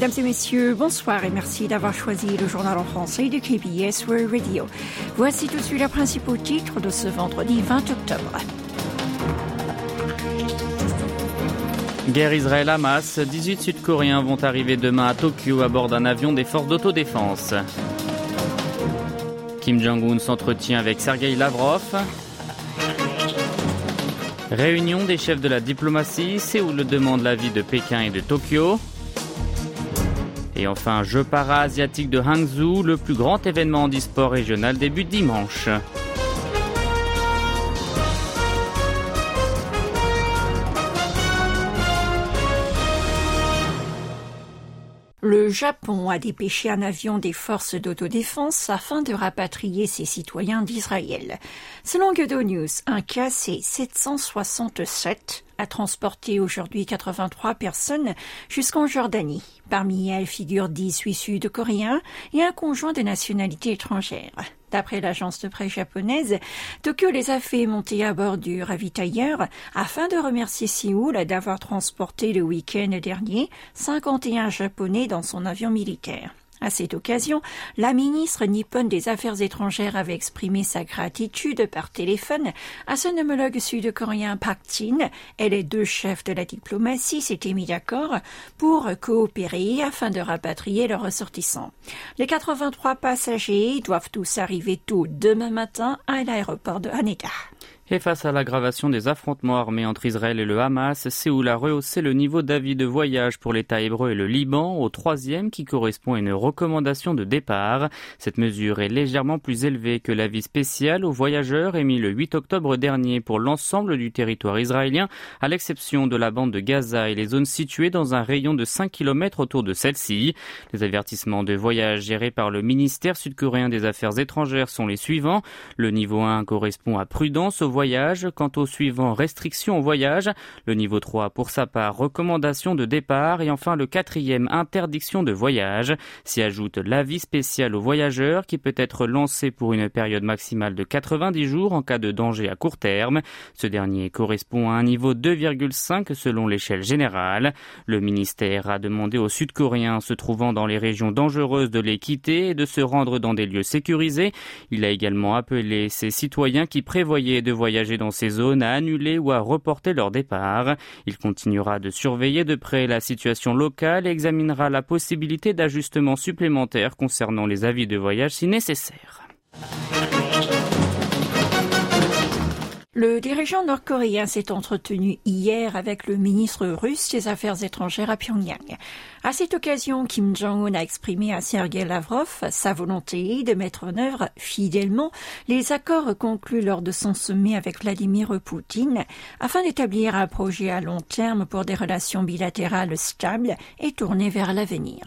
Mesdames et messieurs, bonsoir et merci d'avoir choisi le journal en français de KBS World Radio. Voici tout de suite les principaux titres de ce vendredi 20 octobre. Guerre Israël-Hamas, 18 Sud-Coréens vont arriver demain à Tokyo à bord d'un avion des forces d'autodéfense. Kim Jong-un s'entretient avec Sergei Lavrov. Réunion des chefs de la diplomatie, Séoul demande l'avis de Pékin et de Tokyo. Et enfin, Jeux para-asiatiques de Hangzhou, le plus grand événement d'e-sport régional débute dimanche. Le Japon a dépêché un avion des forces d'autodéfense afin de rapatrier ses citoyens d'Israël. Selon Gedo News, un cas C-767 a transporté aujourd'hui 83 personnes jusqu'en Jordanie. Parmi elles figurent 10 Sud-Coréens et un conjoint de nationalité étrangère. D'après l'agence de presse japonaise, Tokyo les a fait monter à bord du ravitailleur afin de remercier Séoul d'avoir transporté le week-end dernier 51 Japonais dans son avion militaire. À cette occasion, la ministre nippone des Affaires étrangères avait exprimé sa gratitude par téléphone à son homologue sud-coréen Park Jin et les deux chefs de la diplomatie s'étaient mis d'accord pour coopérer afin de rapatrier leurs ressortissants. Les 83 passagers doivent tous arriver tôt demain matin à l'aéroport de Haneda. Et face à l'aggravation des affrontements armés entre Israël et le Hamas, Séoul a rehaussé le niveau d'avis de voyage pour l'État hébreu et le Liban au troisième qui correspond à une recommandation de départ. Cette mesure est légèrement plus élevée que l'avis spécial aux voyageurs émis le 8 octobre dernier pour l'ensemble du territoire israélien, à l'exception de la bande de Gaza et les zones situées dans un rayon de 5 km autour de celle-ci. Les avertissements de voyage gérés par le ministère sud-coréen des Affaires étrangères sont les suivants. Le niveau 1 correspond à prudence au voyage. Quant au suivant, restriction au voyage. Le niveau 3, pour sa part, recommandation de départ. Et enfin, le quatrième, interdiction de voyage. S'y ajoute l'avis spécial aux voyageurs qui peut être lancé pour une période maximale de 90 jours en cas de danger à court terme. Ce dernier correspond à un niveau 2,5 selon l'échelle générale. Le ministère a demandé aux Sud-Coréens se trouvant dans les régions dangereuses de les quitter et de se rendre dans des lieux sécurisés. Il a également appelé ses citoyens qui prévoyaient de voyager voyager dans ces zones à annuler ou à reporter leur départ. Il continuera de surveiller de près la situation locale et examinera la possibilité d'ajustements supplémentaires concernant les avis de voyage si nécessaire. Le dirigeant nord-coréen s'est entretenu hier avec le ministre russe des Affaires étrangères à Pyongyang. À cette occasion, Kim Jong-un a exprimé à Sergei Lavrov sa volonté de mettre en œuvre fidèlement les accords conclus lors de son sommet avec Vladimir Poutine afin d'établir un projet à long terme pour des relations bilatérales stables et tournées vers l'avenir.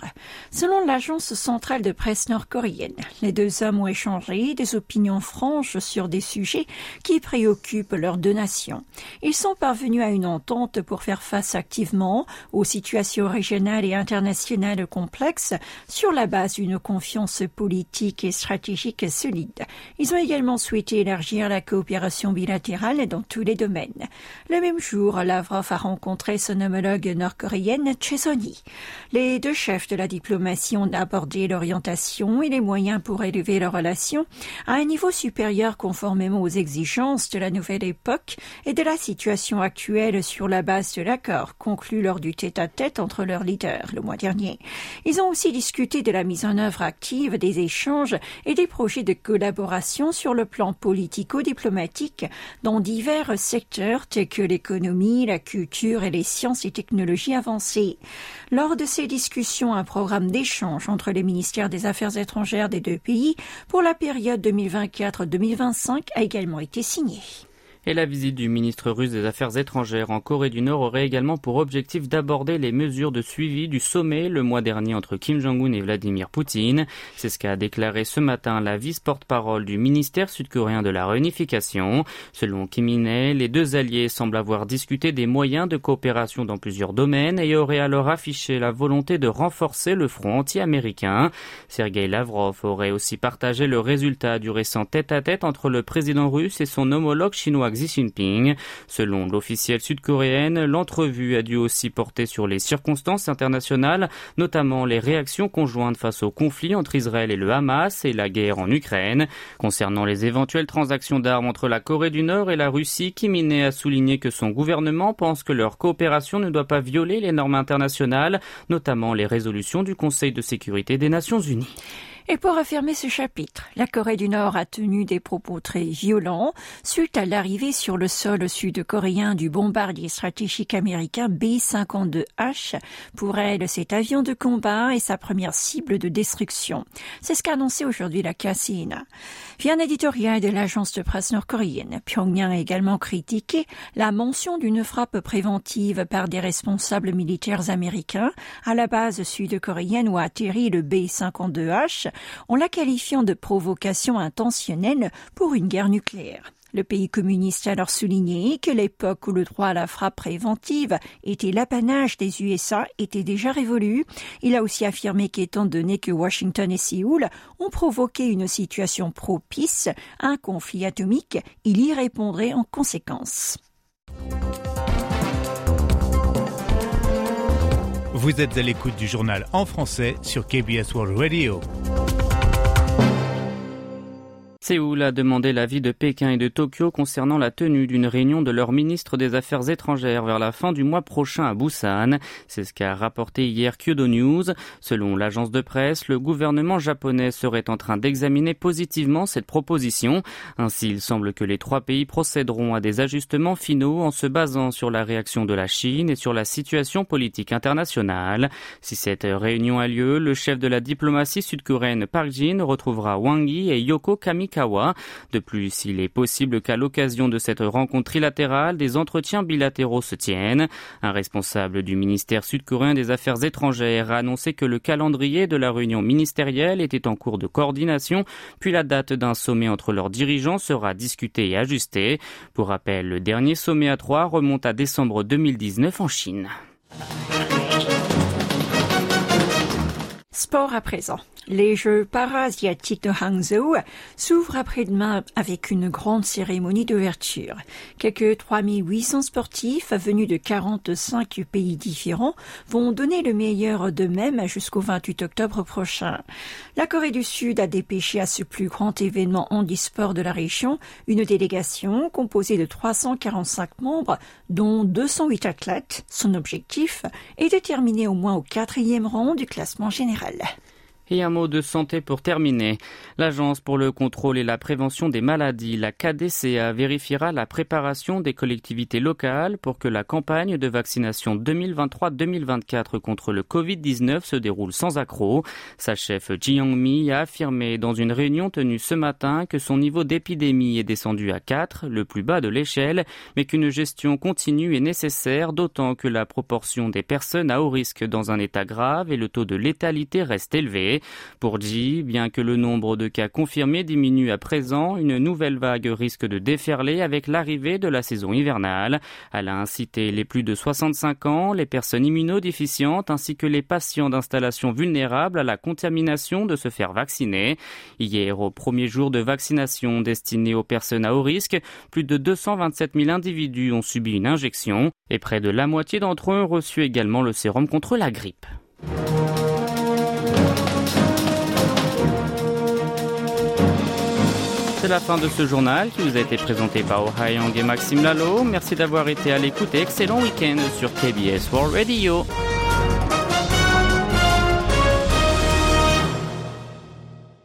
Selon l'agence centrale de presse nord-coréenne, les deux hommes ont échangé des opinions franches sur des sujets qui préoccupent leurs deux nations. Ils sont parvenus à une entente pour faire face activement aux situations régionales et internationale complexe sur la base d'une confiance politique et stratégique solide. Ils ont également souhaité élargir la coopération bilatérale dans tous les domaines. Le même jour, Lavrov a rencontré son homologue nord-coréenne Chesoni. Les deux chefs de la diplomatie ont abordé l'orientation et les moyens pour élever leurs relations à un niveau supérieur conformément aux exigences de la nouvelle époque et de la situation actuelle sur la base de l'accord conclu lors du tête-à-tête entre leurs leaders le mois dernier. Ils ont aussi discuté de la mise en œuvre active des échanges et des projets de collaboration sur le plan politico-diplomatique dans divers secteurs tels que l'économie, la culture et les sciences et technologies avancées. Lors de ces discussions, un programme d'échange entre les ministères des Affaires étrangères des deux pays pour la période 2024-2025 a également été signé et la visite du ministre russe des Affaires étrangères en Corée du Nord aurait également pour objectif d'aborder les mesures de suivi du sommet le mois dernier entre Kim Jong-un et Vladimir Poutine. C'est ce qu'a déclaré ce matin la vice-porte-parole du ministère sud-coréen de la réunification. Selon Kim In-ae, les deux alliés semblent avoir discuté des moyens de coopération dans plusieurs domaines et auraient alors affiché la volonté de renforcer le front anti-américain. Sergei Lavrov aurait aussi partagé le résultat du récent tête-à-tête -tête entre le président russe et son homologue chinois Xi Jinping. Selon l'officielle sud-coréenne, l'entrevue a dû aussi porter sur les circonstances internationales, notamment les réactions conjointes face au conflit entre Israël et le Hamas et la guerre en Ukraine. Concernant les éventuelles transactions d'armes entre la Corée du Nord et la Russie, Kim Il a souligné que son gouvernement pense que leur coopération ne doit pas violer les normes internationales, notamment les résolutions du Conseil de sécurité des Nations Unies. Et pour affirmer ce chapitre, la Corée du Nord a tenu des propos très violents suite à l'arrivée sur le sol sud-coréen du bombardier stratégique américain B-52H. Pour elle, cet avion de combat est sa première cible de destruction. C'est ce qu'a annoncé aujourd'hui la KCNA. Via un éditorial de l'agence de presse nord-coréenne, Pyongyang a également critiqué la mention d'une frappe préventive par des responsables militaires américains à la base sud-coréenne où a atterri le B-52H en la qualifiant de provocation intentionnelle pour une guerre nucléaire. Le pays communiste a alors souligné que l'époque où le droit à la frappe préventive était l'apanage des USA était déjà révolue. Il a aussi affirmé qu'étant donné que Washington et Séoul ont provoqué une situation propice à un conflit atomique, il y répondrait en conséquence. Vous êtes à l'écoute du journal en français sur KBS World Radio. Séoul a demandé l'avis de Pékin et de Tokyo concernant la tenue d'une réunion de leur ministre des Affaires étrangères vers la fin du mois prochain à Busan. C'est ce qu'a rapporté hier Kyodo News. Selon l'agence de presse, le gouvernement japonais serait en train d'examiner positivement cette proposition. Ainsi, il semble que les trois pays procéderont à des ajustements finaux en se basant sur la réaction de la Chine et sur la situation politique internationale. Si cette réunion a lieu, le chef de la diplomatie sud-coréenne Park Jin retrouvera Wang Yi et Yoko De plus, il est possible qu'à l'occasion de cette rencontre trilatérale, des entretiens bilatéraux se tiennent. Un responsable du ministère sud-coréen des Affaires étrangères a annoncé que le calendrier de la réunion ministérielle était en cours de coordination, puis la date d'un sommet entre leurs dirigeants sera discutée et ajustée. Pour rappel, le dernier sommet à trois remonte à décembre 2019 en Chine. Sport à présent. Les Jeux para-asiatiques de Hangzhou s'ouvrent après-demain avec une grande cérémonie d'ouverture. Quelques 3800 sportifs venus de 45 pays différents vont donner le meilleur d'eux-mêmes jusqu'au 28 octobre prochain. La Corée du Sud a dépêché à ce plus grand événement handisport de la région une délégation composée de 345 membres, dont 208 athlètes. Son objectif est de terminer au moins au quatrième rang du classement général. Israel. Et un mot de santé pour terminer. L'Agence pour le contrôle et la prévention des maladies, la KDCA, vérifiera la préparation des collectivités locales pour que la campagne de vaccination 2023-2024 contre le Covid-19 se déroule sans accroc. Sa chef Jiang Mi a affirmé dans une réunion tenue ce matin que son niveau d'épidémie est descendu à 4, le plus bas de l'échelle, mais qu'une gestion continue est nécessaire, d'autant que la proportion des personnes à haut risque dans un état grave et le taux de létalité reste élevé. Pour Ji, bien que le nombre de cas confirmés diminue à présent, une nouvelle vague risque de déferler avec l'arrivée de la saison hivernale. Elle a incité les plus de 65 ans, les personnes immunodéficientes ainsi que les patients d'installations vulnérables à la contamination de se faire vacciner. Hier, au premier jour de vaccination destinée aux personnes à haut risque, plus de 227 000 individus ont subi une injection et près de la moitié d'entre eux ont reçu également le sérum contre la grippe. La fin de ce journal qui vous a été présenté par Ohayang et Maxime Lalo. Merci d'avoir été à l'écoute et excellent week-end sur KBS World Radio.